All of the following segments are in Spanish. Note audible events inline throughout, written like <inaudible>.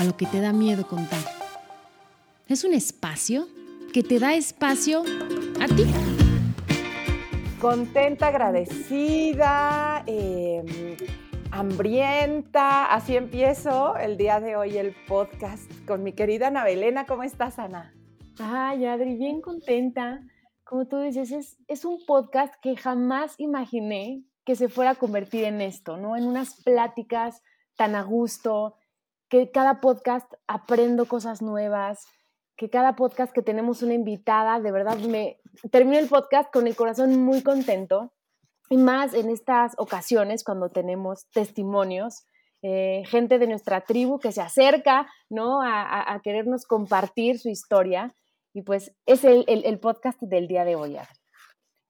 a lo que te da miedo contar. Es un espacio que te da espacio a ti. Contenta, agradecida, em, hambrienta. Así empiezo el día de hoy el podcast con mi querida Ana Belena. ¿Cómo estás, Ana? Ay, Adri, bien contenta. Como tú dices, es, es un podcast que jamás imaginé que se fuera a convertir en esto, ¿no? En unas pláticas tan a gusto, que cada podcast aprendo cosas nuevas, que cada podcast que tenemos una invitada, de verdad me termino el podcast con el corazón muy contento y más en estas ocasiones cuando tenemos testimonios, eh, gente de nuestra tribu que se acerca, ¿no? A, querernos compartir su historia y pues es el, el, podcast del día de hoy.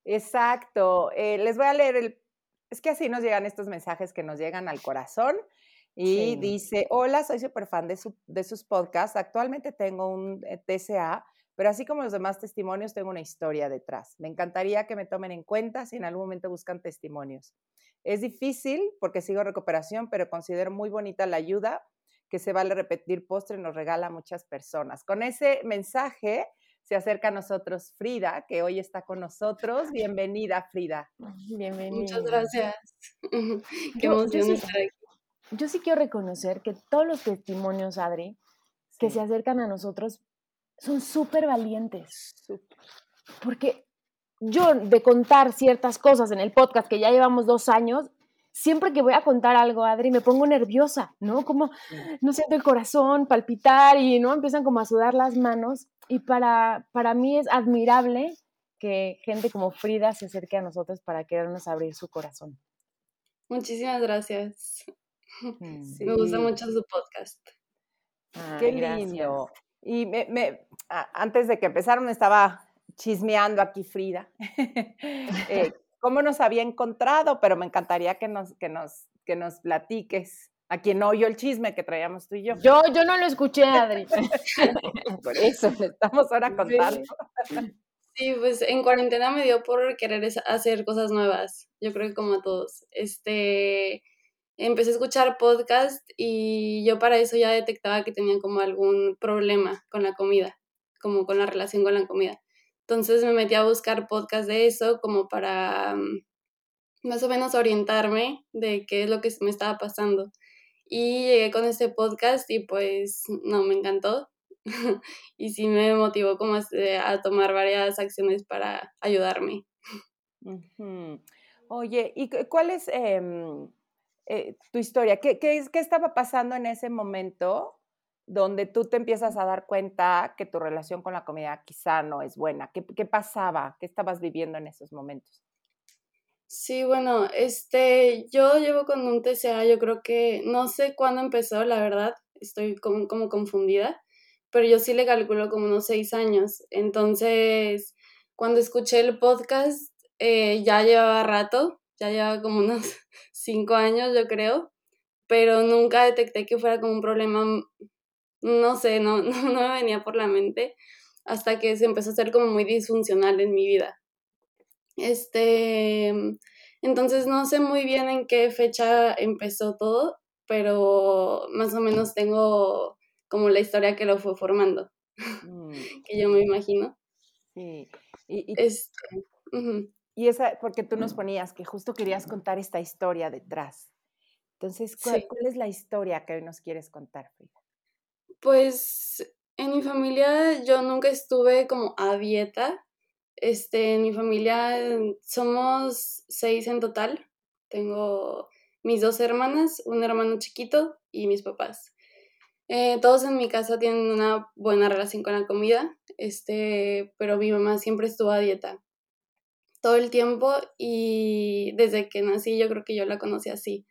Exacto. Eh, les voy a leer el... Es que así nos llegan estos mensajes que nos llegan al corazón. Y dice, hola, soy súper fan de, de sus podcasts. Actualmente tengo un eh, TCA, pero así como los demás testimonios, tengo una historia detrás. Me encantaría que me tomen en cuenta si en algún momento buscan testimonios. Es difícil porque sigo recuperación, pero considero muy bonita la ayuda que se vale repetir postre nos regala a muchas personas. Con ese mensaje se acerca a nosotros Frida, que hoy está con nosotros. <laughs> Bienvenida, Frida. Bienvenida. Muchas gracias. <laughs> Qué emoción estar aquí yo sí quiero reconocer que todos los testimonios, Adri, que se acercan a nosotros, son súper valientes. Porque yo, de contar ciertas cosas en el podcast que ya llevamos dos años, siempre que voy a contar algo, Adri, me pongo nerviosa, ¿no? Como, no siento el corazón palpitar y, ¿no? Empiezan como a sudar las manos. Y para, para mí es admirable que gente como Frida se acerque a nosotros para querernos abrir su corazón. Muchísimas gracias. <laughs> Me gusta mucho su podcast. Qué lindo. Y me, antes de que empezaron estaba chismeando aquí Frida, <laughs> eh, cómo nos había encontrado, pero me encantaría que nos, que nos, que nos platiques. A quien no oyó el chisme que traíamos tú y yo. Yo, yo no lo escuché, Adri. <laughs> por eso le estamos ahora contando. Sí, pues en cuarentena me dio por querer hacer cosas nuevas. Yo creo que como a todos. Este, empecé a escuchar podcast y yo para eso ya detectaba que tenía como algún problema con la comida, como con la relación con la comida. Entonces me metí a buscar podcast de eso como para mm, más o menos orientarme de qué es lo que me estaba pasando. Y llegué con este podcast y pues no, me encantó. <laughs> y sí me motivó como a, tomar varias acciones para ayudarme. Oye, ¿y cuál es... Em, eh, tu historia. ¿Qué, qué, ¿Qué estaba pasando en ese momento donde tú te empiezas a dar cuenta que tu relación con la comida quizá no es buena? ¿Qué, qué pasaba? ¿Qué estabas viviendo en esos momentos? Sí, bueno, este, yo llevo con un TCA, yo creo que no sé cuándo empezó, la verdad, estoy como, como confundida, pero yo sí le calculo como unos seis años. Entonces, cuando escuché el podcast, eh, ya llevaba rato, ya lleva como unos cinco años, yo creo, pero nunca detecté que fuera como un problema, no sé, <laughs> no, no, me venía por la mente hasta que se empezó a ser como muy disfuncional en mi vida. Este, entonces no sé muy bien en qué fecha empezó todo, pero más o menos tengo como la historia que lo fue formando, mm. <laughs> que yo me imagino. Sí. Y, este, y esa, porque tú nos ponías que justo querías contar esta historia detrás. Entonces, ¿cuál, es la historia que hoy nos quieres contar, Frida? Pues en mi familia yo nunca estuve como a dieta. Este, en mi familia somos seis en total. Tengo mis dos hermanas, un hermano chiquito y mis papás. Eh, todos en mi casa tienen una buena relación con la comida, este, pero mi mamá siempre estuvo a dieta todo el tiempo y desde que nací yo creo que yo la conocí así.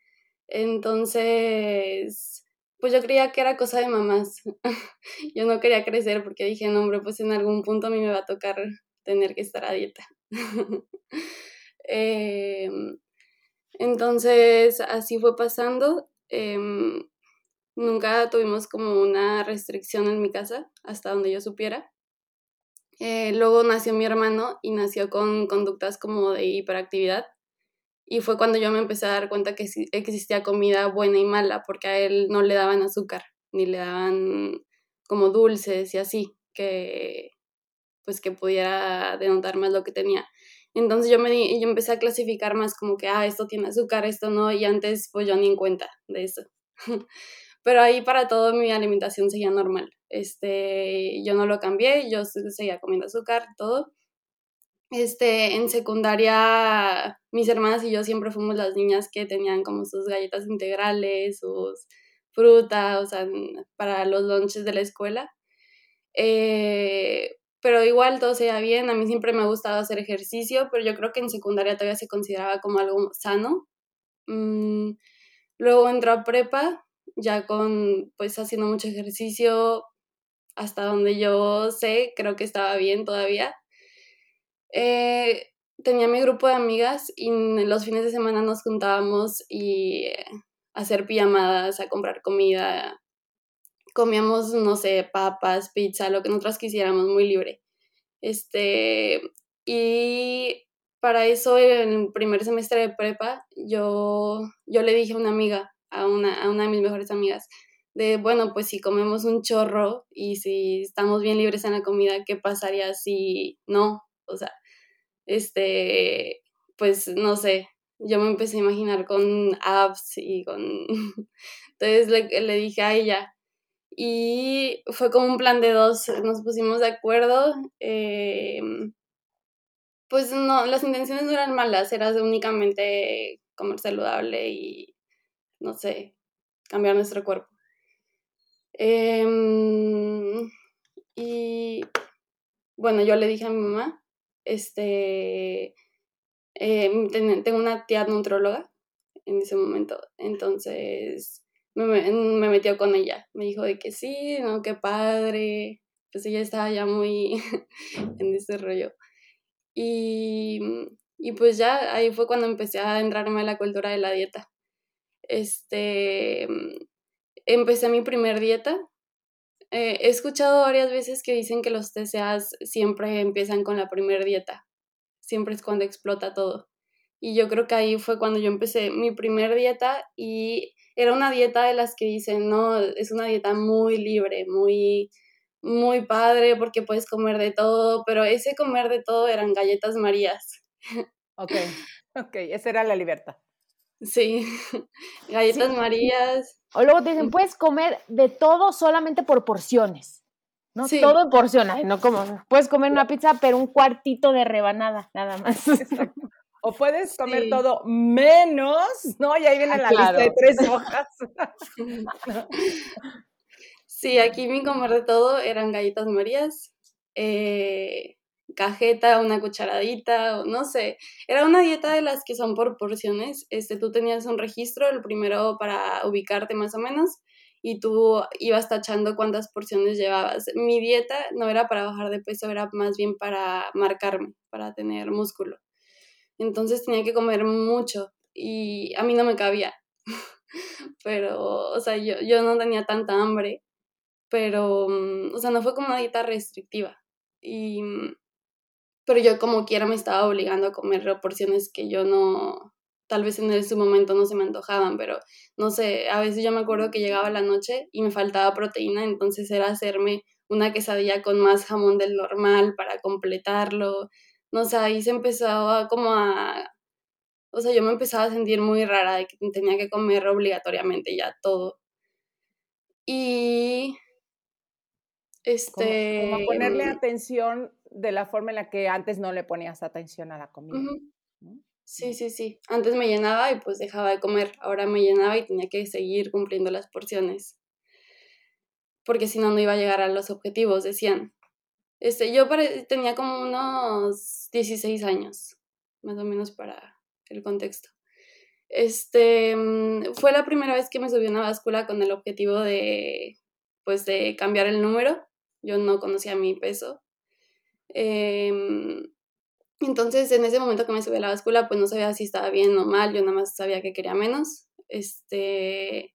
Entonces, pues yo creía que era cosa de mamás. <laughs> yo no quería crecer porque dije, no, hombre, pues en algún punto a mí me va a tocar tener que estar a dieta. <laughs> Em, entonces, así fue pasando. Em, nunca tuvimos como una restricción en mi casa, hasta donde yo supiera. Eh, luego nació mi hermano y nació con conductas como de hiperactividad. Y fue cuando yo me empecé a dar cuenta que existía comida buena y mala, porque a él no le daban azúcar, ni le daban como dulces y así, que pues que pudiera denotar más lo que tenía. Entonces yo me yo empecé a clasificar más como que, ah, esto tiene azúcar, esto no, y antes pues yo ni en cuenta de eso. <laughs> Pero ahí para todo mi alimentación seguía normal. Este, yo no lo cambié, yo seguía comiendo azúcar, todo. Este, en secundaria, mis hermanas y yo siempre fuimos las niñas que tenían como sus galletas integrales, sus frutas, o sea, para los lunches de la escuela. Eh, pero igual todo se bien, a mí siempre me ha gustado hacer ejercicio, pero yo creo que en secundaria todavía se consideraba como algo sano. Mm, luego entró a prepa, ya con, pues haciendo mucho ejercicio, hasta donde yo sé, creo que estaba bien todavía. Eh, tenía mi grupo de amigas y los fines de semana nos juntábamos y eh, hacer pijamadas, a comprar comida, comíamos, no sé, papas, pizza, lo que nosotras quisiéramos, muy libre. Este, y para eso, en el primer semestre de prepa, yo, yo le dije a una amiga, a una, a una de mis mejores amigas, de, bueno, pues si comemos un chorro y si estamos bien libres en la comida, ¿qué pasaría si no? O sea, este, pues no sé, yo me empecé a imaginar con apps y con... <laughs> Entonces le, le dije a ella, y fue como un plan de dos, nos pusimos de acuerdo. Eh, pues no, las intenciones no eran malas, era únicamente comer saludable y, no sé, cambiar nuestro cuerpo. Em, y bueno, yo le dije a mi mamá, este, em, tengo una tía nutrióloga en ese momento, entonces me, me, metió con ella. Me dijo de que sí, no, qué padre. Pues ella estaba ya muy <laughs> en ese rollo. Y, y pues ya ahí fue cuando empecé a entrarme a la cultura de la dieta. Este, empecé mi primer dieta. Eh, he escuchado varias veces que dicen que los TCAs siempre empiezan con la primer dieta. Siempre es cuando explota todo. Y yo creo que ahí fue cuando yo empecé mi primer dieta y era una dieta de las que dicen, no, es una dieta muy libre, muy, muy padre porque puedes comer de todo, pero ese comer de todo eran galletas marías. Ok, ok, esa era la libertad. Sí, <laughs> galletas marías. O luego te dicen, puedes comer de todo solamente por porciones. ¿no? Todo en porciones, no como, puedes comer una pizza, pero un cuartito de rebanada, nada más. O puedes comer todo menos, ¿no? Y ahí viene ah, la lista de tres hojas. <laughs> sí, aquí mi comer de todo eran galletas marías, eh, cajeta, una cucharadita, no sé. Era una dieta de las que son por porciones. Este, tú tenías un registro, el primero para ubicarte más o menos, y tú ibas tachando cuántas porciones llevabas. Mi dieta no era para bajar de peso, era más bien para marcarme, para tener músculo entonces tenía que comer mucho y a mí no me cabía. <laughs> pero, o sea, yo, yo no tenía tanta hambre, pero, mm, o sea, no fue como una dieta restrictiva. Y, mm, pero yo como quiera me estaba obligando a comer porciones que yo no, tal vez en ese momento no se me antojaban, pero no sé, a veces yo me acuerdo que llegaba la noche y me faltaba proteína, entonces era hacerme una quesadilla con más jamón del normal para completarlo, no sé, ahí se empezaba como a, o sea, yo me empezaba a sentir muy rara de que tenía que comer obligatoriamente ya todo. Y este... Como, ponerle mm atención de la forma en la que antes no le ponías atención a la comida. Sí, sí, sí. Antes me llenaba y pues dejaba de comer. Ahora me llenaba y tenía que seguir cumpliendo las porciones. Porque si no, no iba a llegar a los objetivos, decían. Este, yo tenía como unos 16 años, más o menos para el contexto. Este, mm, fue la primera vez que me subí a una báscula con el objetivo de, pues, de cambiar el número. Yo no conocía mi peso. Em, entonces, en ese momento que me subí a la báscula, pues no sabía si estaba bien o mal, yo nada más sabía que quería menos. Este,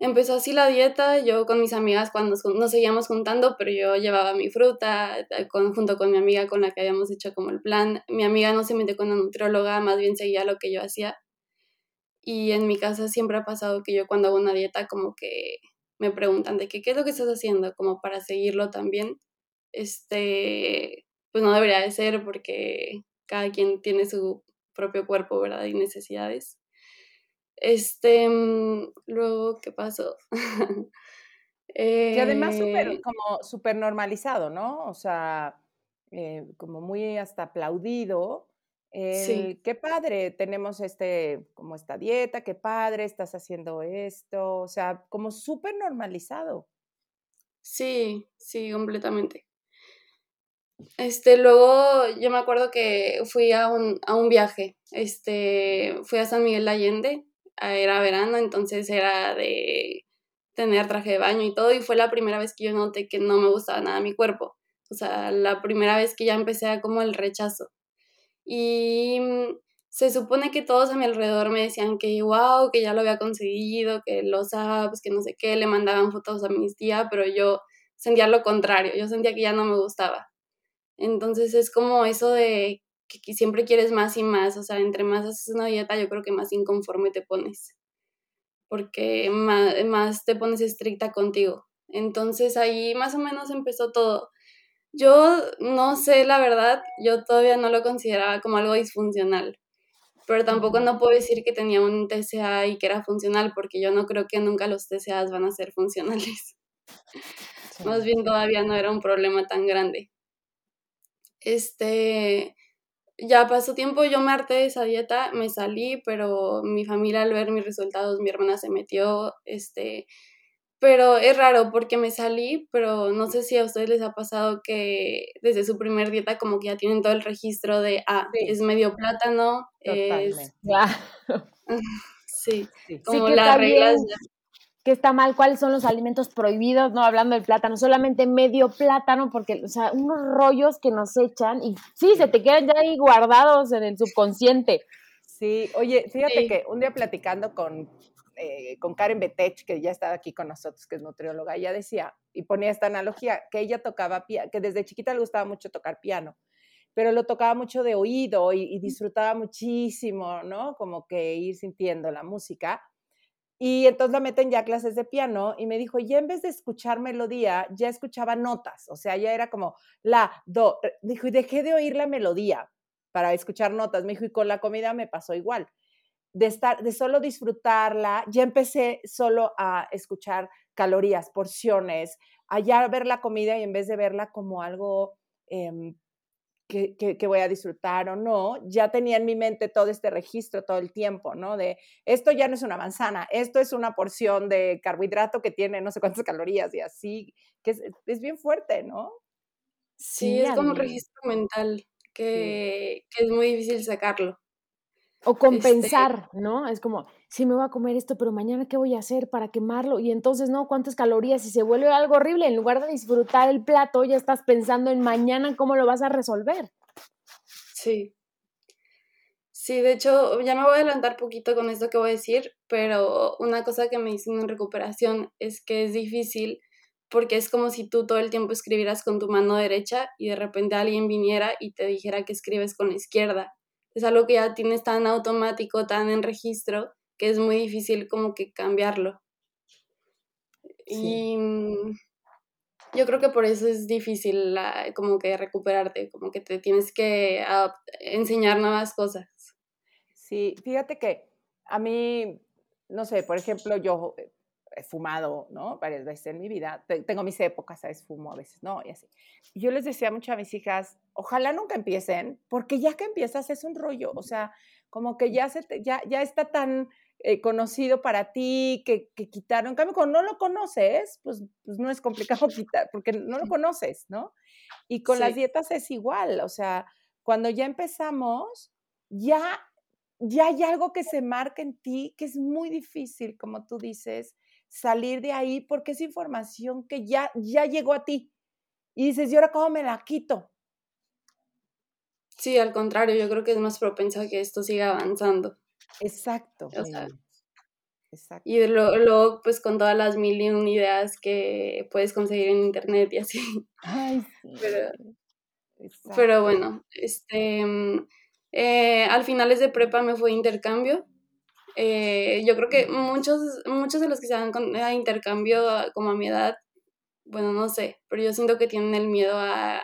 empezó así la dieta, yo con mis amigas cuando nos seguíamos juntando, pero yo llevaba mi fruta eh, junto con mi amiga con la que habíamos hecho como el plan. Mi amiga no se metió con una nutrióloga, más bien seguía lo que yo hacía. Y en mi casa siempre ha pasado que yo cuando hago una dieta como que me preguntan de qué es lo que estás haciendo, como para seguirlo también. Este, pues no debería de ser porque cada quien tiene su propio cuerpo, ¿verdad? Y necesidades. Este, mm, luego, ¿qué pasó? <laughs> que además super, Eh, como súper normalizado, ¿no? O sea, eh, como muy hasta aplaudido. sí, qué padre, tenemos este, como esta dieta, qué padre, estás haciendo esto, o sea, como súper normalizado. sí, sí, completamente. Este, luego yo me acuerdo que fui a un, a un viaje, este, fui a San Miguel de Allende, era verano, entonces era de tener traje de baño y todo, y fue la primera vez que yo noté que no me gustaba nada mi cuerpo, o sea, la primera vez que ya empecé a como el rechazo. Y mm, se supone que todos a mi alrededor me decían que wow, que ya lo había conseguido, que los apps, que no sé qué, le mandaban fotos a mis tías, pero yo sentía lo contrario, yo sentía que ya no me gustaba. Entonces es como eso de que, siempre quieres más y más, o sea, entre más haces una dieta, yo creo que más inconforme te pones, porque más, más te pones estricta contigo. Entonces ahí más o menos empezó todo. Yo no sé, la verdad, yo todavía no lo consideraba como algo disfuncional, pero tampoco no puedo decir que tenía un TCA y que era funcional, porque yo no creo que nunca los TCAs van a ser <laughs> funcionales. Más bien todavía no era un problema tan grande. Este, ya pasó tiempo, yo me harté de esa dieta, me salí, pero mi familia al ver mis resultados, mi hermana se metió, este, pero es raro porque me salí, pero no sé si a ustedes les ha pasado que desde su primer dieta como que ya tienen todo el registro de, ah, Sí, es medio plátano, es, totalmente. <laughs> Claro. sí, Sí. Como las reglas que está mal, cuáles son los alimentos prohibidos, no hablando del plátano, solamente medio plátano, porque, o sea, unos rollos que nos echan y sí, se te quedan ya ahí guardados en el subconsciente. Sí, oye, fíjate Sí, que un día platicando con, eh, con Karen Betech, que ya estaba aquí con nosotros, que es nutrióloga, ella decía, y ponía esta analogía, que ella tocaba piano, que desde chiquita le gustaba mucho tocar piano, pero lo tocaba mucho de oído y, y disfrutaba muchísimo, ¿no? Como que ir sintiendo la música. Y entonces la meten ya a clases de piano y me dijo, ya en vez de escuchar melodía, ya escuchaba notas, o sea, ya era como la, do, re. dijo, y dejé de oír la melodía para escuchar notas, me dijo, y con la comida me pasó igual, de estar, de solo disfrutarla, ya empecé solo a escuchar calorías, porciones, a ya ver la comida y en vez de verla como algo em, que, que, que, voy a disfrutar o no, ya tenía en mi mente todo este registro todo el tiempo, ¿no? De esto ya no es una manzana, esto es una porción de carbohidrato que tiene no sé cuántas calorías y así, que es, es bien fuerte, ¿no? sí, Sí, es como un registro mental Sí. que es muy difícil sacarlo. O Este, compensar, ¿no? Es como, sí, me voy a comer esto, pero mañana, ¿qué voy a hacer para quemarlo? Y entonces, ¿no? ¿Cuántas calorías? Y se vuelve algo horrible. En lugar de disfrutar el plato, ya estás pensando en mañana cómo lo vas a resolver. sí. Sí, de hecho, ya me voy a adelantar poquito con esto que voy a decir, pero una cosa que me dicen en recuperación es que es difícil porque es como si tú todo el tiempo escribieras con tu mano derecha y de repente alguien viniera y te dijera que escribes con la izquierda. Es algo que ya tienes tan automático, tan en registro, que es muy difícil como que cambiarlo. Sí. Y mm, yo creo que por eso es difícil la- como que recuperarte, como que te tienes que enseñar nuevas cosas. Sí, fíjate que a mí, no sé, por ejemplo, yo he fumado, ¿no? Varias veces en mi vida. Te- Tengo mis épocas, ¿sabes? Fumo a veces, ¿no? Y así. Yo les decía mucho a mis hijas, ojalá nunca empiecen, porque ya que empiezas es un rollo, o sea, como que ya, se te- ya, ya está tan eh, conocido para ti que, que quitaron. En cambio, cuando no lo conoces, pues, pues no es complicado quitar, porque no lo conoces, ¿no? Y con las Sí, dietas es igual, o sea, cuando ya empezamos, ya ya hay algo que se marca en ti que es muy difícil, como tú dices, salir de ahí porque es información que ya, ya llegó a ti. Y dices, ¿y ahora cómo me la quito? Sí, al contrario, yo creo que es más propenso a que esto siga avanzando. Exacto. Exacto. Y luego, pues con todas las mil y un ideas que puedes conseguir en internet y así. Ay, <laughs> Pero, pero bueno, este, mm, eh, al finales de prepa me fue intercambio. Eh, yo creo que muchos, muchos de los que se van a intercambio como a mi edad, bueno, no sé, pero yo siento que tienen el miedo a,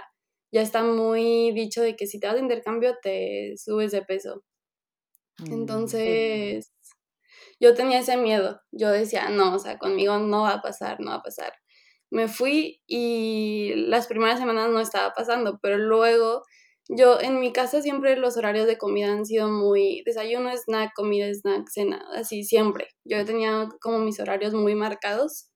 ya está muy dicho de que si te vas de intercambio te subes de peso. Mm, Entonces, yo tenía ese miedo. Yo decía, no, o sea, conmigo no va a pasar, no va a pasar. Me fui y las primeras semanas no estaba pasando, pero luego yo en mi casa siempre los horarios de comida han sido muy desayuno, snack, comida, snack, cena, así siempre. Yo tenía como mis horarios muy marcados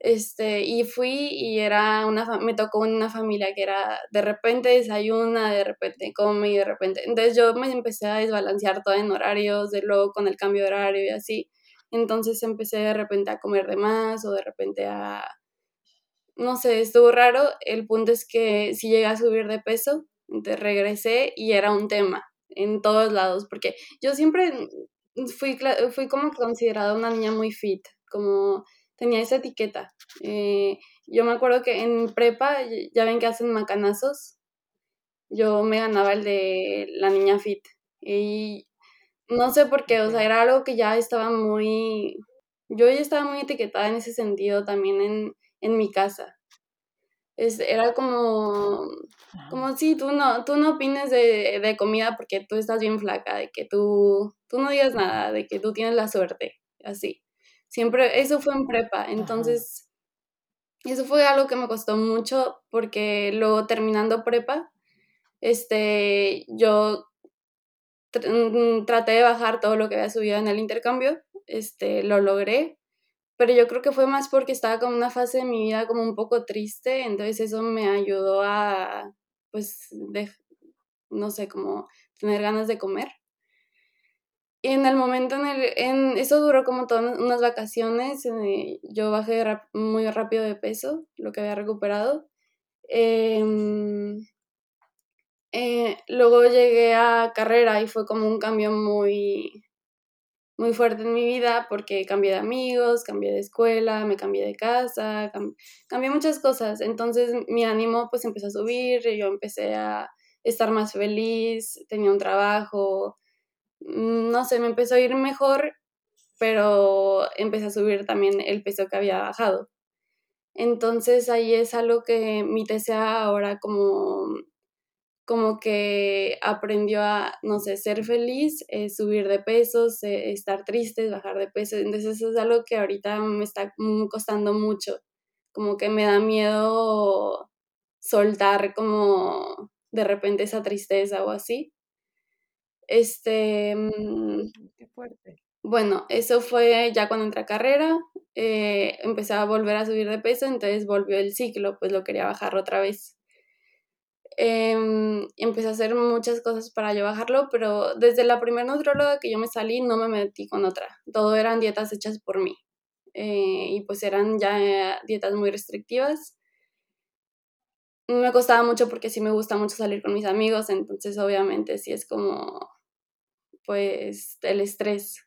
este, y fui y era una, me tocó una familia que era de repente desayuna, de repente come y de repente, entonces yo me empecé a desbalancear todo en horarios, de luego con el cambio de horario y así, entonces empecé de repente a comer de más o de repente a, no sé, estuvo raro, el punto es que si llegué a subir de peso, entonces regresé y era un tema en todos lados, porque yo siempre fui, fui como considerada una niña muy fit, como tenía esa etiqueta. Eh, yo me acuerdo que en prepa, ya ven que hacen macanazos, yo me ganaba el de la niña fit. Y no sé por qué, o sea, era algo que ya estaba muy, yo ya estaba muy etiquetada en ese sentido también en, en mi casa. Es, era como, como si tú no, tú no opines de, de, comida porque tú estás bien flaca, de que tú, tú no digas nada, de que tú tienes la suerte, así. Siempre, eso fue en prepa, entonces, eso fue algo que me costó mucho porque luego terminando prepa, este, yo mm, traté de bajar todo lo que había subido en el intercambio, este, lo logré, pero yo creo que fue más porque estaba como una fase de mi vida como un poco triste, entonces eso me ayudó a, pues, no sé, como tener ganas de comer en el momento en el, en, eso duró como todas unas vacaciones, eh, yo bajé muy rápido de peso, lo que había recuperado. Em, eh, luego llegué a carrera y fue como un cambio muy, muy fuerte en mi vida porque cambié de amigos, cambié de escuela, me cambié de casa, cambié muchas cosas. Entonces mi ánimo pues empezó a subir, yo empecé a estar más feliz, tenía un trabajo, Mm, no sé, me empezó a ir mejor, pero empecé a subir también el peso que había bajado. Entonces ahí es algo que mi TCA ahora como, como que aprendió a, no sé, ser feliz, eh, subir de pesos, eh, estar triste, bajar de peso. Entonces eso es algo que ahorita me está costando mucho, como que me da miedo soltar como de repente esa tristeza o así. Este. Mm, Qué fuerte. Bueno, eso fue ya cuando entré a carrera, eh, empecé a volver a subir de peso, entonces volvió el ciclo, pues lo quería bajar otra vez. Em, empecé a hacer muchas cosas para yo bajarlo, pero desde la primera nutróloga que yo me salí no me metí con otra. Todo eran dietas hechas por mí. Eh, y pues eran ya dietas muy restrictivas me costaba mucho porque sí me gusta mucho salir con mis amigos, entonces obviamente sí es como pues el estrés.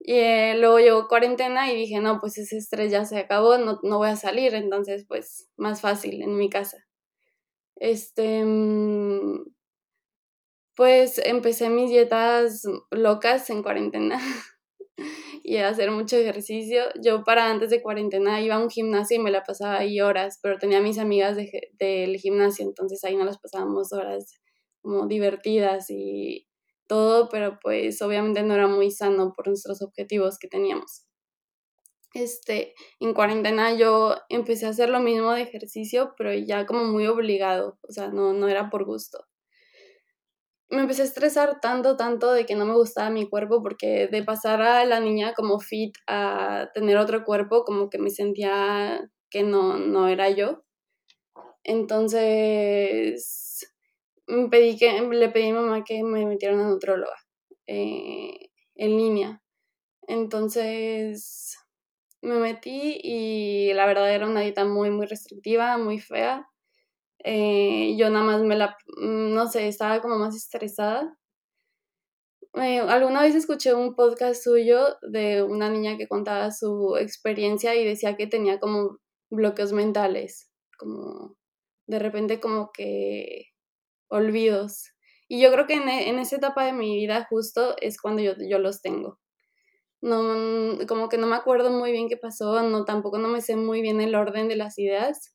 Y eh, luego llegó cuarentena y dije, no, pues ese estrés ya se acabó, no, no voy a salir, entonces pues más fácil en mi casa. Este, mm, pues empecé mis dietas locas en cuarentena <laughs> y a hacer mucho ejercicio. Yo para antes de cuarentena iba a un gimnasio y me la pasaba ahí horas, pero tenía mis amigas del gimnasio, entonces ahí no las pasábamos horas como divertidas y todo, pero pues obviamente no era muy sano por nuestros objetivos que teníamos. Este, en cuarentena yo empecé a hacer lo mismo de ejercicio, pero ya como muy obligado, o sea, no, no era por gusto. Me empecé a estresar tanto, tanto de que no me gustaba mi cuerpo, porque de pasar a la niña como fit a tener otro cuerpo, como que me sentía que no, no era yo. Entonces, pedí que, le pedí a mamá que me metiera una nutróloga. eh, en línea. Entonces me metí y la verdad era una dieta muy, muy restrictiva, muy fea. Eh, yo nada más me la, mm, no sé, estaba como más estresada. Eh, alguna vez escuché un podcast suyo de una niña que contaba su experiencia y decía que tenía como bloqueos mentales, como de repente como que olvidos. Y yo creo que en, en esa etapa de mi vida justo es cuando yo, yo los tengo. No, mm, como que no me acuerdo muy bien qué pasó, no, tampoco no me sé muy bien el orden de las ideas,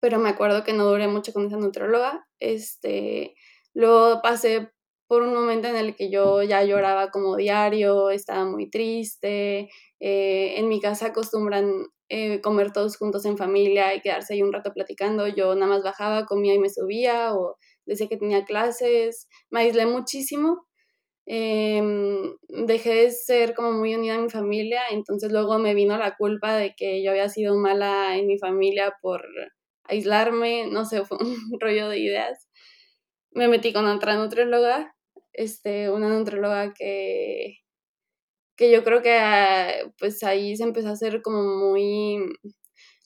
pero me acuerdo que no duré mucho con esa nutróloga. Este, luego pasé por un momento en el que yo ya lloraba como diario, estaba muy triste. Eh, en mi casa acostumbran eh, comer todos juntos en familia y quedarse ahí un rato platicando. Yo nada más bajaba, comía y me subía o decía que tenía clases. Me aislé muchísimo. Em, dejé de ser como muy unida a mi familia, entonces luego me vino la culpa de que yo había sido mala en mi familia por aislarme, no sé, <laughs> fue un rollo de ideas. Me metí con otra nutrióloga, este, una nutrióloga que, que yo creo que ah, pues ahí se empezó a hacer como muy...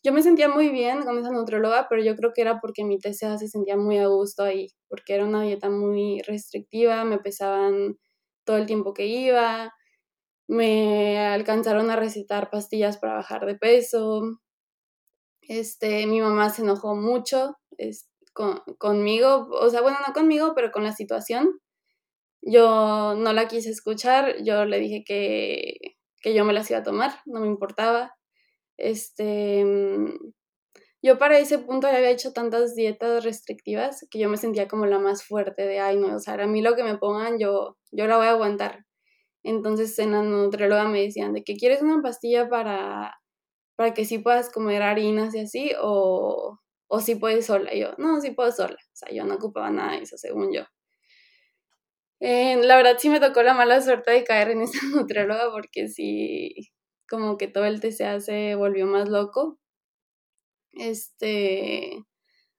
Yo me sentía muy bien con esa nutrióloga, pero yo creo que era porque mi TCA se sentía muy a gusto ahí, porque era una dieta muy restrictiva, me pesaban todo el tiempo que iba, me alcanzaron a recetar pastillas para bajar de peso, este, mi mamá se enojó mucho conmigo, o sea, bueno, no conmigo, pero con la situación. Yo no la quise escuchar, yo le dije que, que yo me las iba a tomar, no me importaba. Este, yo para ese punto ya había hecho tantas dietas restrictivas que yo me sentía como la más fuerte de, ay, no, o sea, a mí lo que me pongan, yo, yo la voy a aguantar. Entonces en la nutrióloga me decían de que quieres una pastilla para para que sí puedas comer harinas y así, o, o si puedes sola. Y yo, no, sí puedo sola. O sea, yo no ocupaba nada de eso, según yo. Eh, la verdad sí me tocó la mala suerte de caer en esa <laughs> nutrióloga porque sí, como que todo el TCA se volvió más loco. Este,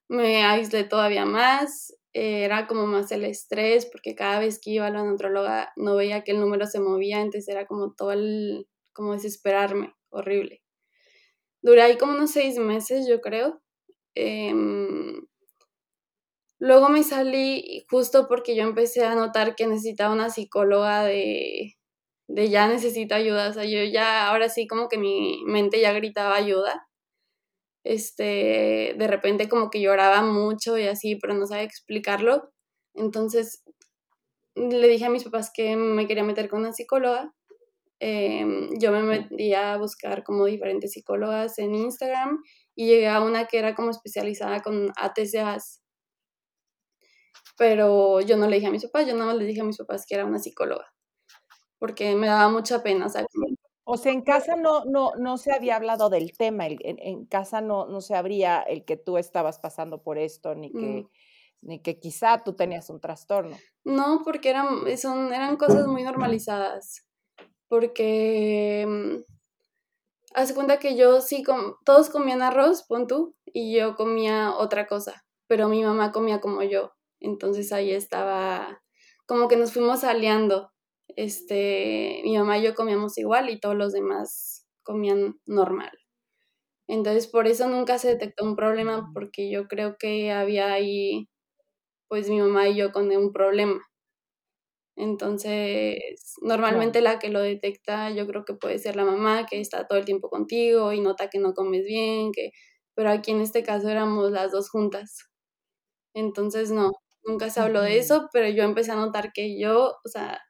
me aislé todavía más, era como más el estrés porque cada vez que iba a la nutrióloga no veía que el número se movía, entonces era como todo el, como desesperarme, horrible. Duré ahí como unos seis meses, yo creo. Em, luego me salí justo porque yo empecé a notar que necesitaba una psicóloga de, de ya necesito ayuda. O sea, yo ya, ahora sí como que mi mente ya gritaba ayuda. Este, de repente como que lloraba mucho y así, pero no sabía explicarlo. Entonces le dije a mis papás que me quería meter con una psicóloga Em, yo me metí a buscar como diferentes psicólogas en Instagram y llegué a una que era como especializada con ATCAs. Pero yo no le dije a mis papás, yo nada más le dije a mis papás que era una psicóloga, porque me daba mucha pena. O sea, en casa no, no, no se había hablado del tema, en, en, casa no, no se abría el que tú estabas pasando por esto, ni que, mm. ni que quizá tú tenías un trastorno. No, porque eran, son, eran cosas muy normalizadas porque mm, hace cuenta que yo sí, todos comían arroz, pon tú, y yo comía otra cosa, pero mi mamá comía como yo, entonces ahí estaba, como que nos fuimos aliando, este, mi mamá y yo comíamos igual y todos los demás comían normal. Entonces por eso nunca se detectó un problema porque yo creo que había ahí pues mi mamá y yo con un problema. Entonces, normalmente la que lo detecta yo creo que puede ser la mamá que está todo el tiempo contigo y nota que no comes bien, que pero aquí en este caso éramos las dos juntas. Entonces, no, nunca se habló de eso, pero yo empecé a notar que yo, o sea,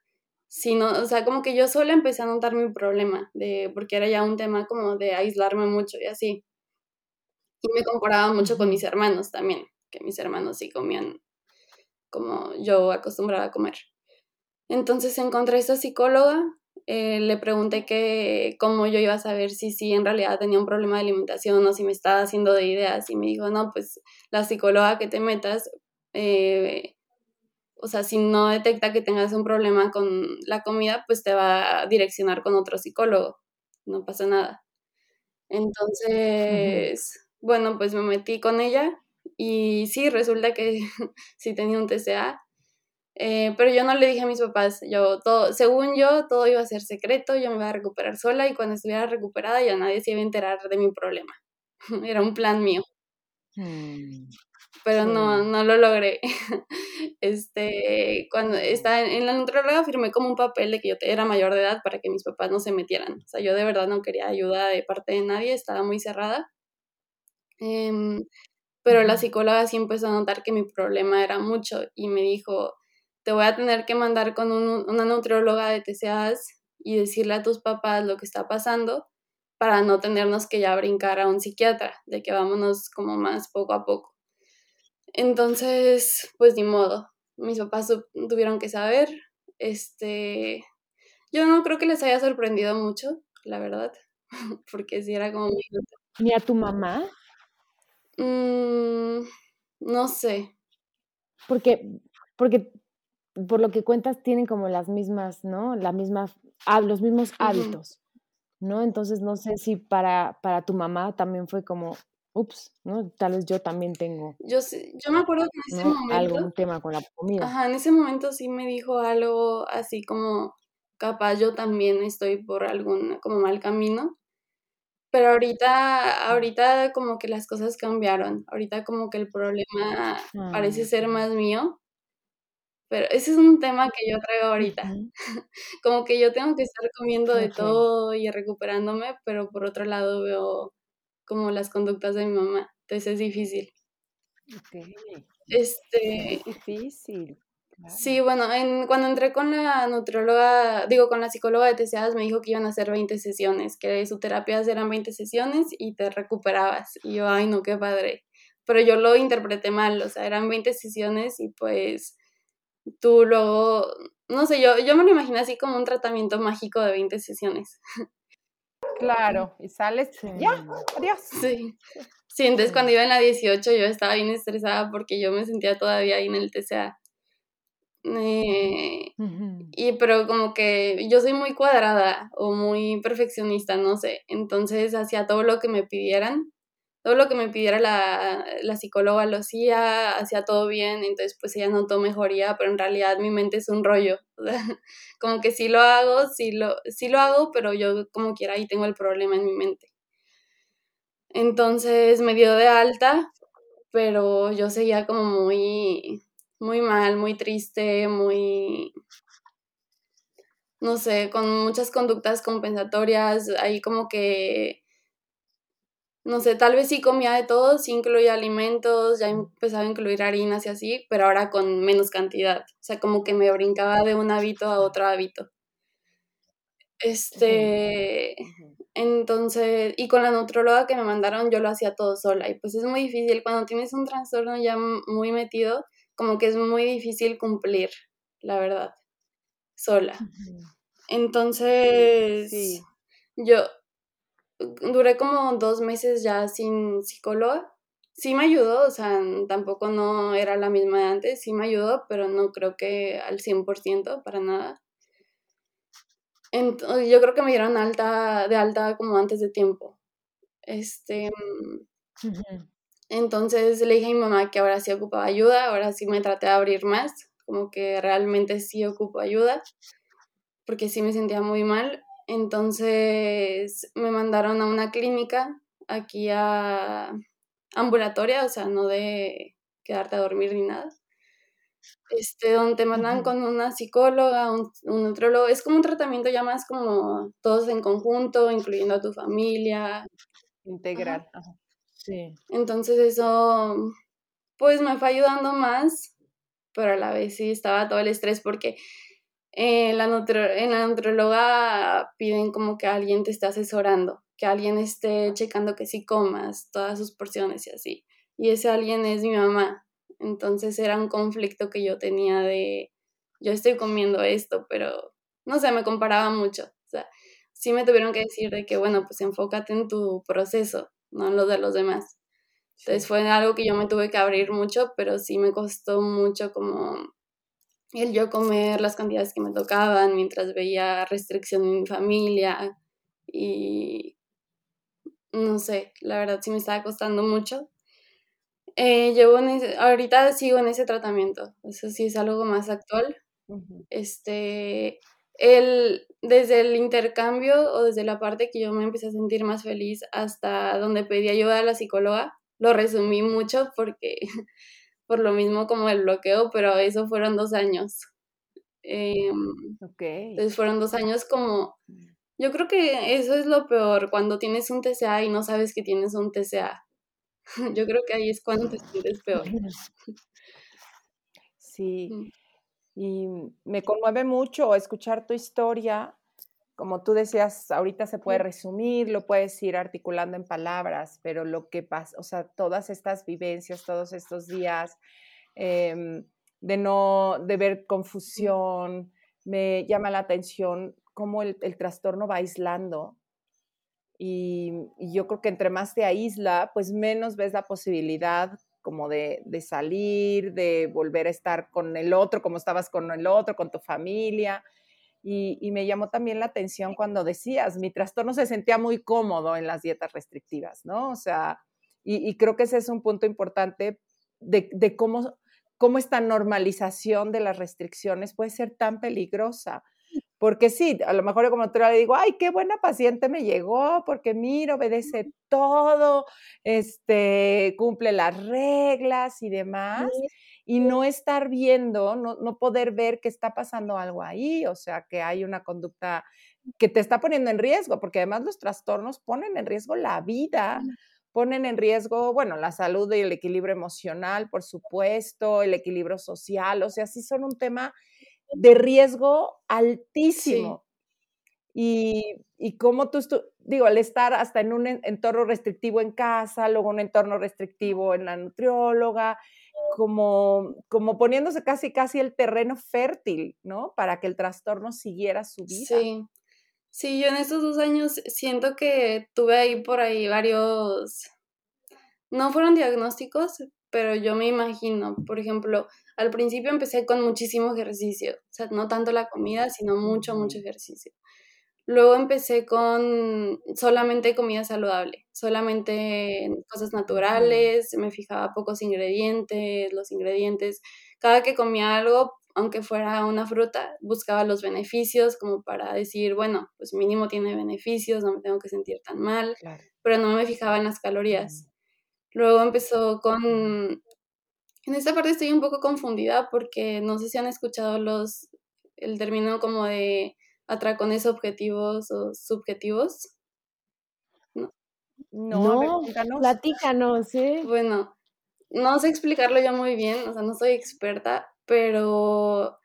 si no, o sea, como que yo sola empecé a notar mi problema, de, porque era ya un tema como de aislarme mucho y así. Y me comparaba mucho con mis hermanos también, que mis hermanos sí comían como yo acostumbraba a comer. Entonces encontré a esta psicóloga, eh, le pregunté que cómo yo iba a saber si sí en realidad tenía un problema de alimentación o si me estaba haciendo de ideas y me dijo, no, pues la psicóloga que te metas, eh, o sea, si no detecta que tengas un problema con la comida, pues te va a direccionar con otro psicólogo, no pasa nada. Entonces, bueno, pues me metí con ella y sí, resulta que <laughs> sí tenía un TCA Eh, pero yo no le dije a mis papás, yo todo, según yo, todo iba a ser secreto, yo me iba a recuperar sola y cuando estuviera recuperada ya nadie se iba a enterar de mi problema. <laughs> Era un plan mío. Mm, pero no, no lo logré. <laughs> Este, cuando estaba en, la nutrióloga firmé como un papel de que yo era mayor de edad para que mis papás no se metieran. O sea, yo de verdad no quería ayuda de parte de nadie, estaba muy cerrada. Em, pero la psicóloga sí empezó a notar que mi problema era mucho y me dijo, te voy a tener que mandar con una nutrióloga de TCAs y decirle a tus papás lo que está pasando para no tenernos que ya brincar a un psiquiatra, de que vámonos como más poco a poco. Entonces, pues ni modo, mis papás tuvieron que saber, este, yo no creo que les haya sorprendido mucho, la verdad, <laughs> porque si era como... <laughs> ¿Ni a tu mamá? Mm, no sé. Porque, porque por lo que cuentas, tienen como las mismas, ¿no? La misma, los mismos hábitos, ¿no? Entonces, no sé si para, para tu mamá también fue como, ups, ¿no? Tal vez yo también tengo. Yo, yo me acuerdo que en ese momento. Algún tema con la comida. Ajá, en ese momento sí me dijo algo así como, capaz yo también estoy por algún, como mal camino. Pero ahorita, ahorita como que las cosas cambiaron. Ahorita como que el problema parece ser ah. más mío pero ese es un tema que yo traigo ahorita. <laughs> Como que yo tengo que estar comiendo de todo y recuperándome, pero por otro lado veo como las conductas de mi mamá. Entonces es difícil. Este. Es difícil. Sí, bueno, en, cuando entré con la nutrióloga, digo, con la psicóloga de TCAs, me dijo que iban a hacer 20 sesiones, que su terapia eran 20 sesiones y te recuperabas. Y yo, ay, no, qué padre. Pero yo lo interpreté mal, o sea, eran 20 sesiones y pues tú luego, no sé, yo, yo me lo imagino así como un tratamiento mágico de 20 sesiones. <laughs> Claro, y sales, ya, adiós. Sí. Sí, entonces cuando iba en la 18 yo estaba bien estresada porque yo me sentía todavía ahí en el TCA. Eh, y pero como que yo soy muy cuadrada o muy perfeccionista, no sé. Entonces hacía todo lo que me pidieran todo lo que me pidiera la, la, psicóloga lo hacía, hacía todo bien, entonces pues ella notó mejoría, pero en realidad mi mente es un rollo. <laughs> como que sí lo hago, sí lo, sí lo hago, pero yo como quiera ahí tengo el problema en mi mente. Entonces me dio de alta, pero yo seguía como muy, muy mal, muy triste, muy, no sé, con muchas conductas compensatorias, ahí como que no sé, tal vez sí comía de todo, sí incluía alimentos, ya empezaba a incluir harinas y así, pero ahora con menos cantidad. O sea, como que me brincaba de un hábito a otro hábito. Este, entonces, y con la nutróloga que me mandaron, yo lo hacía todo sola. Y pues es muy difícil, cuando tienes un trastorno ya muy metido, como que es muy difícil cumplir, la verdad, sola. Entonces, yo, duré como dos meses ya sin psicóloga. Sí me ayudó, o sea, tampoco no era la misma de antes, sí me ayudó, pero no creo que al 100% para nada. Entonces, yo creo que me dieron alta, de alta como antes de tiempo. Este, entonces le dije a mi mamá que ahora sí ocupaba ayuda, ahora sí me traté de abrir más, como que realmente sí ocupo ayuda, porque sí me sentía muy mal. Entonces me mandaron a una clínica aquí a ambulatoria, o sea, no de quedarte a dormir ni nada. Este, donde te mandan con una psicóloga, un, un es como un tratamiento ya más como todos en conjunto, incluyendo a tu familia. Integral. Sí. Entonces eso, pues me fue ayudando más, pero a la vez sí estaba todo el estrés porque en la, en la nutróloga piden como que alguien te esté asesorando, que alguien esté checando que sí comas todas sus porciones y así. Y ese alguien es mi mamá. Entonces era un conflicto que yo tenía de, yo estoy comiendo esto, pero no sé, me comparaba mucho. O sea, sí me tuvieron que decir de que, bueno, pues enfócate en tu proceso, no en lo de los demás. Entonces fue algo que yo me tuve que abrir mucho, pero sí me costó mucho como el yo comer las cantidades que me tocaban mientras veía restricción en mi familia y no sé, la verdad sí me estaba costando mucho. Eh, llevo ahorita sigo en ese tratamiento, eso sí es algo más actual. Este, el, desde el intercambio o desde la parte que yo me empecé a sentir más feliz hasta donde pedí ayuda a la psicóloga, lo resumí mucho porque <laughs> por lo mismo como el bloqueo, pero eso fueron dos años. Eh, Entonces fueron dos años como, mm. yo creo que eso es lo peor, cuando tienes un TCA y no sabes que tienes un TCA. <laughs> Yo creo que ahí es cuando te sientes peor. <laughs> Sí, mm. y me conmueve mucho escuchar tu historia. Como tú decías, ahorita se puede resumir, lo puedes ir articulando en palabras, pero lo que pasa, o sea, todas estas vivencias, todos estos días em, de no, de ver confusión, me llama la atención cómo el, el trastorno va aislando y, yo creo que entre más te aísla, pues menos ves la posibilidad como de, de, salir, de volver a estar con el otro, como estabas con el otro, con tu familia. Y, y, me llamó también la atención cuando decías, mi trastorno se sentía muy cómodo en las dietas restrictivas, ¿no? O sea, y, y creo que ese es un punto importante de, de cómo, cómo esta normalización de las restricciones puede ser tan peligrosa. Porque sí, a lo mejor yo como te le digo, ay, qué buena paciente me llegó, porque mira, obedece todo, este, cumple las reglas y demás, y no estar viendo, no, no poder ver que está pasando algo ahí, o sea, que hay una conducta que te está poniendo en riesgo, porque además los trastornos ponen en riesgo la vida, ponen en riesgo, bueno, la salud y el equilibrio emocional, por supuesto, el equilibrio social, o sea, sí son un tema de riesgo altísimo. Y, y como tú, digo, al estar hasta en un entorno restrictivo en casa, luego un entorno restrictivo en la nutrióloga, como, como poniéndose casi, casi el terreno fértil, ¿no? Para que el trastorno siguiera su vida. Sí. Sí, yo en estos dos años siento que tuve ahí por ahí varios, no fueron diagnósticos, pero yo me imagino, por ejemplo, al principio empecé con muchísimo ejercicio, o sea, no tanto la comida, sino mucho, mucho ejercicio. Luego empecé con solamente comida saludable, solamente cosas naturales, me fijaba pocos ingredientes, los ingredientes. Cada que comía algo, aunque fuera una fruta, buscaba los beneficios como para decir, bueno, pues mínimo tiene beneficios, no me tengo que sentir tan mal, pero no me fijaba en las calorías. Luego empezó con en esta parte estoy un poco confundida porque no sé si han escuchado los el término como de atracones objetivos o subjetivos. No, no, platícanos, ¿eh? Bueno, no sé explicarlo yo muy bien, o sea, no soy experta, pero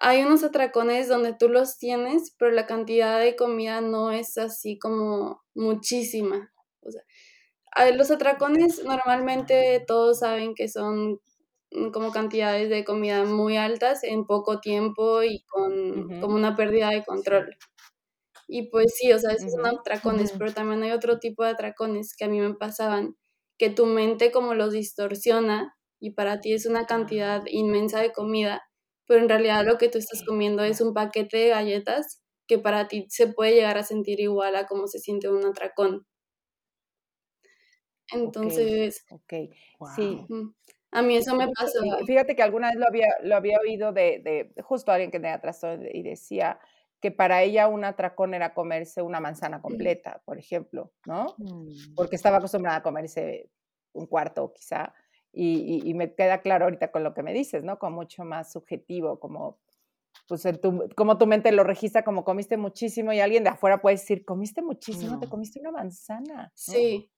hay unos atracones donde tú los tienes, pero la cantidad de comida no es así como muchísima. O sea, los atracones normalmente todos saben que son como cantidades de comida muy altas en poco tiempo y con como una pérdida de control. Y pues sí, o sea, esos son atracones, pero también hay otro tipo de atracones que a mí me pasaban, que tu mente como los distorsiona y para ti es una cantidad inmensa de comida, pero en realidad lo que tú estás comiendo es un paquete de galletas que para ti se puede llegar a sentir igual a como se siente un atracón. Entonces, okay. sí. A mí eso me pasó. Fíjate que alguna vez lo había, lo había oído de, de justo alguien que tenía trastorno y decía que para ella un atracón era comerse una manzana completa, por ejemplo, ¿no? Mm. Porque estaba acostumbrada a comerse un cuarto quizá. Y, y, me queda claro ahorita con lo que me dices, ¿no? Como mucho más subjetivo, como pues tu, como tu mente lo registra como comiste muchísimo y alguien de afuera puede decir, comiste muchísimo, te comiste una manzana. Sí,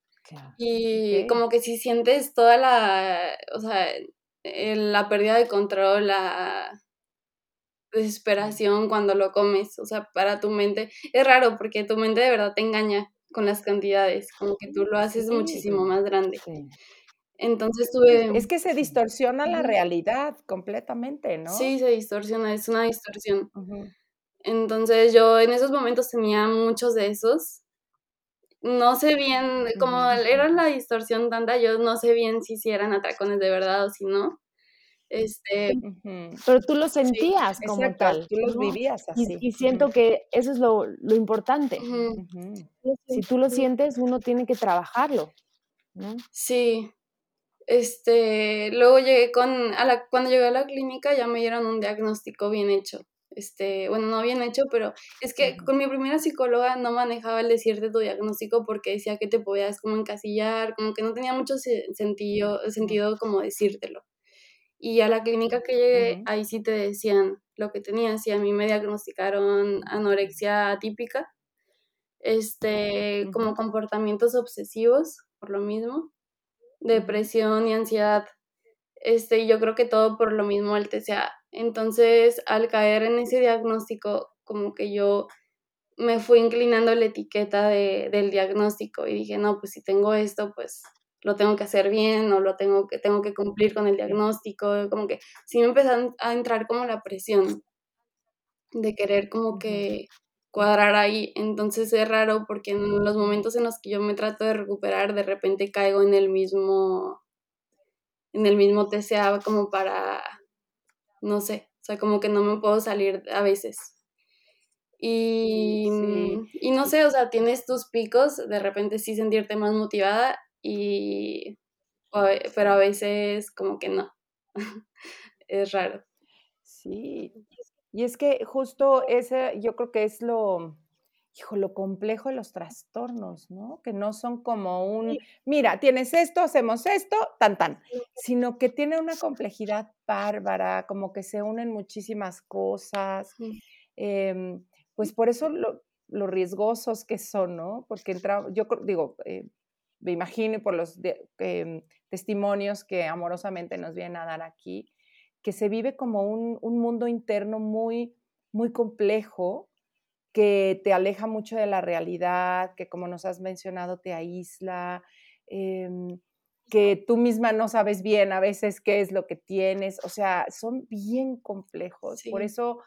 y como que si sientes toda la, o sea, la pérdida de control, la desesperación cuando lo comes, o sea, para tu mente. Es raro porque tu mente de verdad te engaña con las cantidades, como que tú lo haces muchísimo más grande. Entonces tuve... Es que se distorsiona la realidad completamente, ¿no? Sí, se distorsiona, es una distorsión. Entonces yo en esos momentos tenía muchos de esos no sé bien, como era la distorsión tanta, yo no sé bien si, si eran atracones de verdad o si no. Este, Pero tú lo sentías como tal. Tú los vivías así. Y, siento que eso es lo, importante. Si tú lo sientes, uno tiene que trabajarlo. Sí. este, luego llegué con, a la, cuando llegué a la clínica ya me dieron un diagnóstico bien hecho. Este, bueno, no bien hecho, pero es que con mi primera psicóloga no manejaba el decirte tu diagnóstico porque decía que te podías como encasillar, como que no tenía mucho sentido, sentido como decírtelo. Y a la clínica que llegué, ahí sí te decían lo que tenías y a mí me diagnosticaron anorexia atípica, este, como comportamientos obsesivos, por lo mismo, depresión y ansiedad. Este, y yo creo que todo por lo mismo el TCA. Entonces, al caer en ese diagnóstico, como que yo me fui inclinando la etiqueta de, del diagnóstico y dije, no, pues si tengo esto, pues lo tengo que hacer bien o lo tengo que, tengo que cumplir con el diagnóstico, como que sí me empezó a entrar como la presión de querer como que cuadrar ahí, entonces es raro porque en los momentos en los que yo me trato de recuperar, de repente caigo en el mismo, en el mismo TCA como para, no sé, o sea, como que no me puedo salir a veces. Y, y no sé, o sea, tienes tus picos, de repente sí sentirte más motivada y pero a veces como que no. <laughs> es raro. Sí. Y es que justo ese, yo creo que es lo, hijo, lo complejo de los trastornos, ¿no? Que no son como un, mira, tienes esto, hacemos esto, tan, tan, sino que tiene una complejidad bárbara, como que se unen muchísimas cosas. Em, pues por eso lo, riesgosos que son, ¿no? Porque entra, yo digo, eh, me imagino por los em, testimonios que amorosamente nos vienen a dar aquí, que se vive como un, mundo interno muy, muy complejo, que te aleja mucho de la realidad, que como nos has mencionado te aísla, em, que tú misma no sabes bien a veces qué es lo que tienes, o sea, son bien complejos, por eso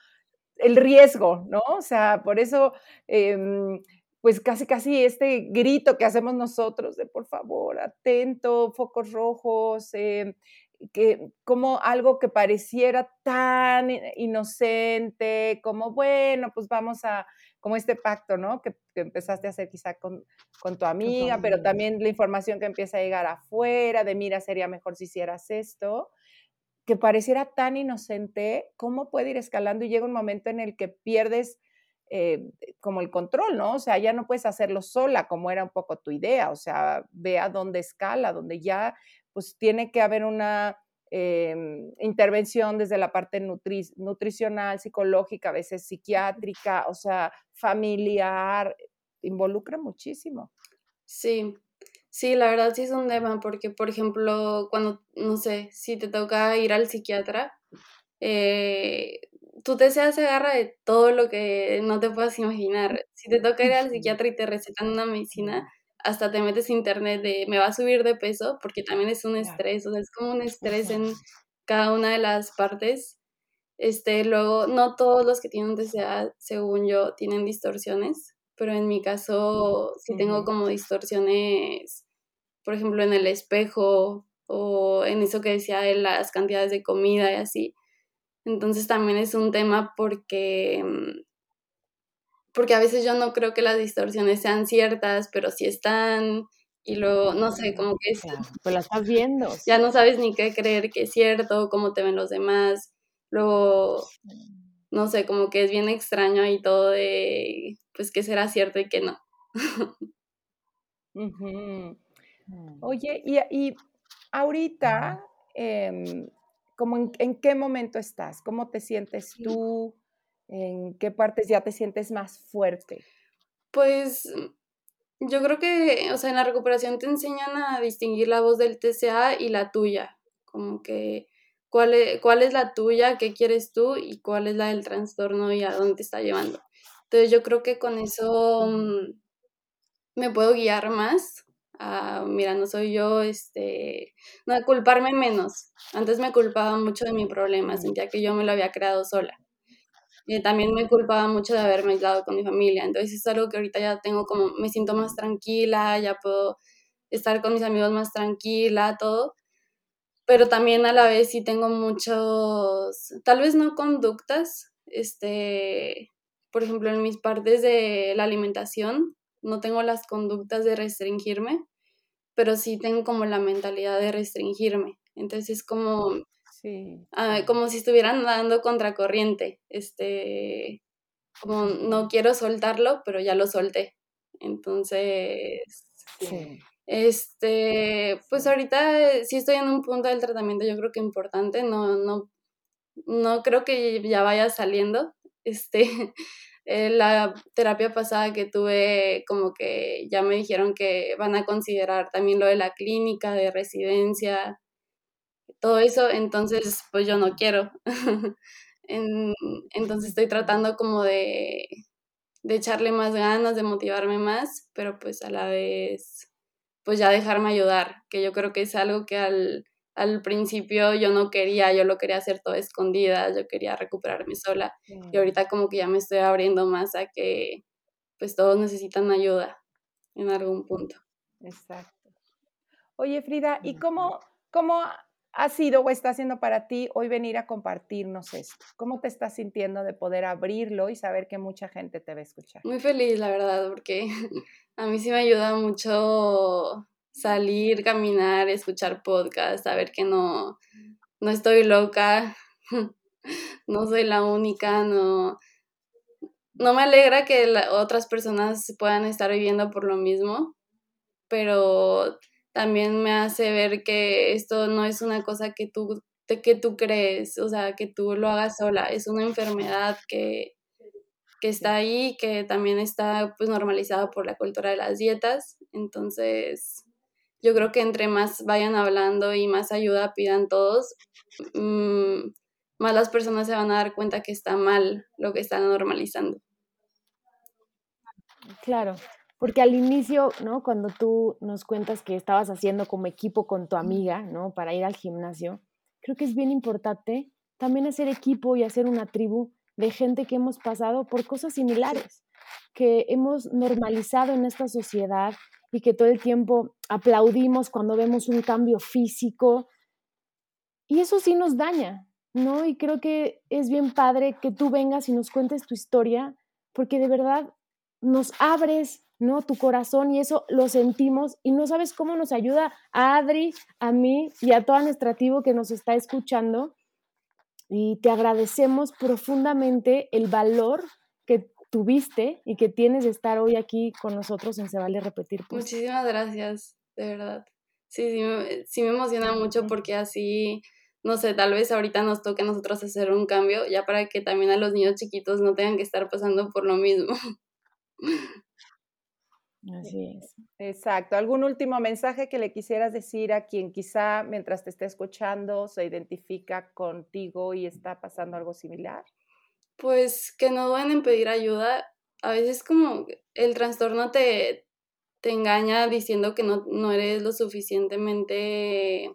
el riesgo, ¿no? O sea, por eso em, pues casi, casi este grito que hacemos nosotros de por favor, atento, focos rojos, eh, que como algo que pareciera tan inocente, como bueno, pues vamos a, como este pacto, ¿no? Que, empezaste a hacer quizá con, con tu amiga, pero también la información que empieza a llegar afuera, de mira, sería mejor si hicieras esto, que pareciera tan inocente, ¿cómo puede ir escalando y llega un momento en el que pierdes eh, como el control, ¿no? O sea, ya no puedes hacerlo sola, como era un poco tu idea, o sea, ve a dónde escala, donde ya pues tiene que haber una em, intervención desde la parte nutricional, psicológica, a veces psiquiátrica, o sea, familiar, involucra muchísimo. Sí, sí, la verdad sí es un tema, porque por ejemplo, cuando, no sé, si te toca ir al psiquiatra, eh, tu TCA se agarra de todo lo que no te puedas imaginar. Si te toca ir al psiquiatra y te recetan una medicina, hasta te metes internet de me va a subir de peso, porque también es un estrés, o sea, es como un estrés en cada una de las partes. Este, luego, no todos los que tienen TCA, según yo, tienen distorsiones, pero en mi caso sí tengo como distorsiones, por ejemplo, en el espejo o en eso que decía de las cantidades de comida y así. Entonces también es un tema porque, mm, porque a veces yo no creo que las distorsiones sean ciertas, pero sí están. Y luego, no sé, como que es, pues la estás viendo. Ya no sabes ni qué creer que es cierto, cómo te ven los demás. Luego, no sé, como que es bien extraño ahí todo de, pues, que será cierto y que no. <laughs> Mm. Oye, y, y ahorita, eh, en, qué momento estás, cómo te sientes tú, en qué partes ya te sientes más fuerte. Pues yo creo que, o sea, en la recuperación te enseñan a distinguir la voz del TCA y la tuya, como que cuál es, cuál es la tuya, qué quieres tú y cuál es la del trastorno y a dónde te está llevando. Entonces yo creo que con eso mm, me puedo guiar más mira, no soy yo, este, no, culparme menos. Antes me culpaba mucho de mi problema, sentía que yo me lo había creado sola. También me culpaba mucho de haberme aislado con mi familia. Entonces es algo que ahorita ya tengo como, me siento más tranquila, ya puedo estar con mis amigos más tranquila, todo. Pero también a la vez sí tengo muchos, tal vez no conductas, este, por ejemplo, en mis partes de la alimentación, no tengo las conductas de restringirme, pero sí tengo como la mentalidad de restringirme. Entonces es como, ah, como si estuvieran dando contracorriente. Este, como no quiero soltarlo, pero ya lo solté. Entonces, este, pues ahorita sí estoy en un punto del tratamiento, yo creo que importante, no, no, no creo que ya vaya saliendo. Este, <laughs> eh, la terapia pasada que tuve, como que ya me dijeron que van a considerar también lo de la clínica, de residencia, todo eso, entonces pues yo no quiero. <laughs> entonces estoy tratando como de, de echarle más ganas, de motivarme más, pero pues a la vez pues ya dejarme ayudar, que yo creo que es algo que al, al principio yo no quería, yo lo quería hacer todo escondida, yo quería recuperarme sola y ahorita como que ya me estoy abriendo más a que pues todos necesitan ayuda en algún punto. Exacto. Oye Frida, ¿y cómo, cómo ha sido o está haciendo para ti hoy venir a compartirnos esto? ¿Cómo te estás sintiendo de poder abrirlo y saber que mucha gente te va a escuchar? Muy feliz, la verdad, porque <laughs> a mí sí me ayuda mucho salir, caminar, escuchar podcast, saber que no, no estoy loca, <laughs> no soy la única, no, no me alegra que otras personas puedan estar viviendo por lo mismo, pero también me hace ver que esto no es una cosa que tú, que tú crees, o sea, que tú lo hagas sola, es una enfermedad que, que está ahí, que también está pues normalizada por la cultura de las dietas, entonces yo creo que entre más vayan hablando y más ayuda pidan todos, mm, más las personas se van a dar cuenta que está mal lo que están normalizando. Claro, porque al inicio, ¿no? Cuando tú nos cuentas que estabas haciendo como equipo con tu amiga, ¿no? Para ir al gimnasio, creo que es bien importante también hacer equipo y hacer una tribu de gente que hemos pasado por cosas similares, que hemos normalizado en esta sociedad y que todo el tiempo aplaudimos cuando vemos un cambio físico. Y eso sí nos daña, ¿no? Y creo que es bien padre que tú vengas y nos cuentes tu historia, porque de verdad nos abres, ¿no? Tu corazón y eso lo sentimos y no sabes cómo nos ayuda a Adri, a mí y a toda nuestra tribu que nos está escuchando. Y te agradecemos profundamente el valor que tuviste y que tienes de estar hoy aquí con nosotros en Se Vale Repetir. Muchísimas gracias, de verdad. Sí, sí me, sí me emociona mucho porque así, no sé, tal vez ahorita nos toque a nosotros hacer un cambio, ya para que también a los niños chiquitos no tengan que estar pasando por lo mismo. <laughs> Así es. Exacto. ¿Algún último mensaje que le quisieras decir a quien quizá mientras te esté escuchando se identifica contigo y está pasando algo similar? pues que no duden en pedir ayuda. A veces como el trastorno te, te engaña diciendo que no, no eres lo suficientemente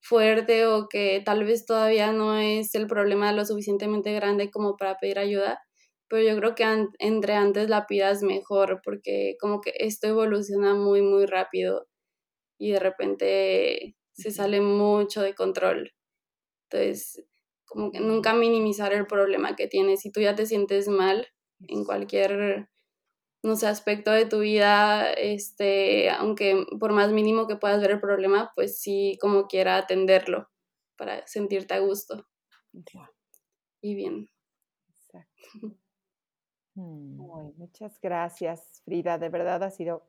fuerte o que tal vez todavía no es el problema lo suficientemente grande como para pedir ayuda, pero yo creo que entre antes la pidas mejor porque como que esto evoluciona muy, muy rápido y de repente se sale mucho de control. Entonces, como que nunca minimizar el problema que tienes. Si tú ya te sientes mal en cualquier, no sé, aspecto de tu vida, este, aunque por más mínimo que puedas ver el problema, pues sí, como quiera atenderlo para sentirte a gusto. Y bien. Exacto. <laughs> Mm. muchas gracias, Frida. De verdad ha sido,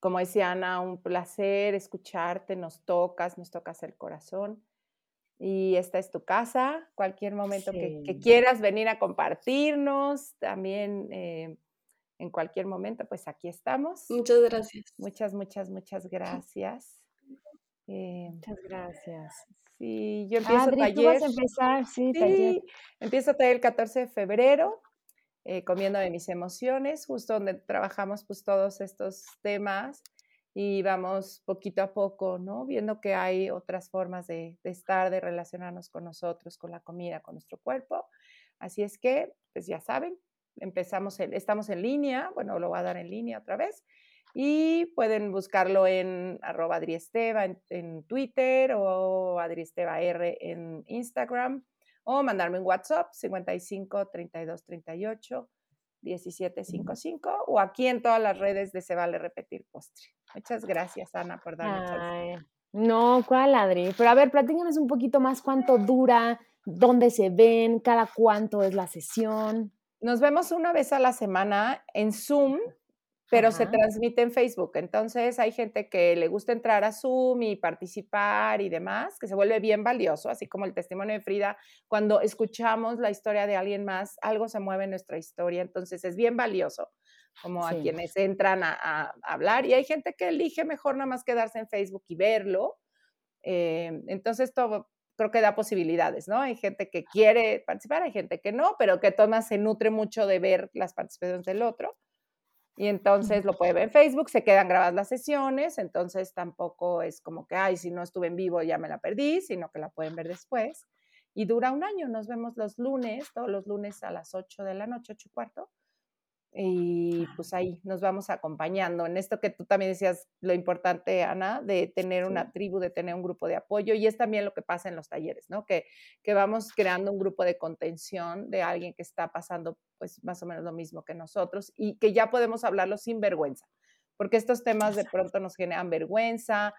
como decía Ana, un placer escucharte. Nos tocas, nos tocas el corazón y esta es tu casa. Cualquier momento que, quieras venir a compartirnos, también eh, en cualquier momento, pues aquí estamos. Muchas gracias. Muchas, muchas, muchas gracias. Eh, muchas gracias. Sí, yo empiezo taller. empezar, sí, Empiezo taller el 14 de febrero, eh, comiendo de mis emociones, justo donde trabajamos pues todos estos temas y vamos poquito a poco, ¿no? Viendo que hay otras formas de, estar, de relacionarnos con nosotros, con la comida, con nuestro cuerpo. Así es que, pues ya saben, empezamos, estamos en línea, bueno, lo voy a dar en línea otra vez, y pueden buscarlo en arroba adriesteva en, en, Twitter o adriesteva R en Instagram o mandarme un WhatsApp 55 32 38 1755 o aquí en todas las redes de Se Vale Repetir Postre. Muchas gracias, Ana, por darme chance. No, ¿cuál, Adri? Pero a ver, platícanos un poquito más cuánto dura, dónde se ven, cada cuánto es la sesión. Nos vemos una vez a la semana en Zoom pero se transmite en Facebook. Entonces hay gente que le gusta entrar a Zoom y participar y demás, que se vuelve bien valioso, así como el testimonio de Frida. Cuando escuchamos la historia de alguien más, algo se mueve en nuestra historia, entonces es bien valioso, como a quienes entran a, hablar. Y hay gente que elige mejor nada más quedarse en Facebook y verlo. Eh, entonces todo creo que da posibilidades, ¿no? Hay gente que quiere participar, hay gente que no, pero que Tomás se nutre mucho de ver las participaciones del otro. Y entonces lo puede ver en Facebook, se quedan grabadas las sesiones, entonces tampoco es como que, ay, si no estuve en vivo ya me la perdí, sino que la pueden ver después. Y dura un año, nos vemos los lunes, todos los lunes a las 8 de la noche, 8 y cuarto, y pues ahí nos vamos acompañando en esto que tú también decías, lo importante, Ana, de tener una tribu, de tener un grupo de apoyo, y es también lo que pasa en los talleres, ¿no? Que, que vamos creando un grupo de contención de alguien que está pasando pues más o menos lo mismo que nosotros y que ya podemos hablarlo sin vergüenza porque estos temas de pronto nos generan vergüenza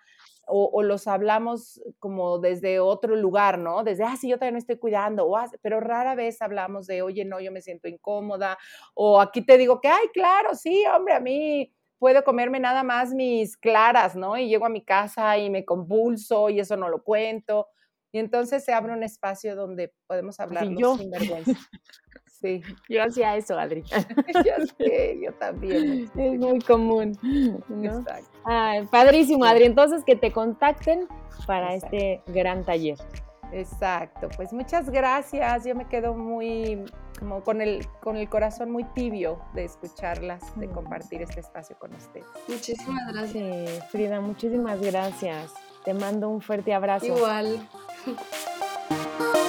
o, los hablamos como desde otro lugar, ¿no? Desde, ah, sí, yo todavía no estoy cuidando, o, ah, pero rara vez hablamos de, oye, no, yo me siento incómoda, o aquí te digo que, ay, claro, sí, hombre, a mí puedo comerme nada más mis claras, ¿no? Y llego a mi casa y me convulso y eso no lo cuento. Y entonces se abre un espacio donde podemos hablar sin vergüenza. Sí, yo hacía eso, Adri. <laughs> yo sé, yo también. <laughs> Es muy común. Exacto. padrísimo, Adri. Entonces, que te contacten para este gran taller. Exacto, pues muchas gracias. Yo me quedo muy, como con el, con el corazón muy tibio de escucharlas, de mm. compartir este espacio con ustedes. Muchísimas gracias. Frida, muchísimas gracias. Te mando un fuerte abrazo. Igual. <laughs>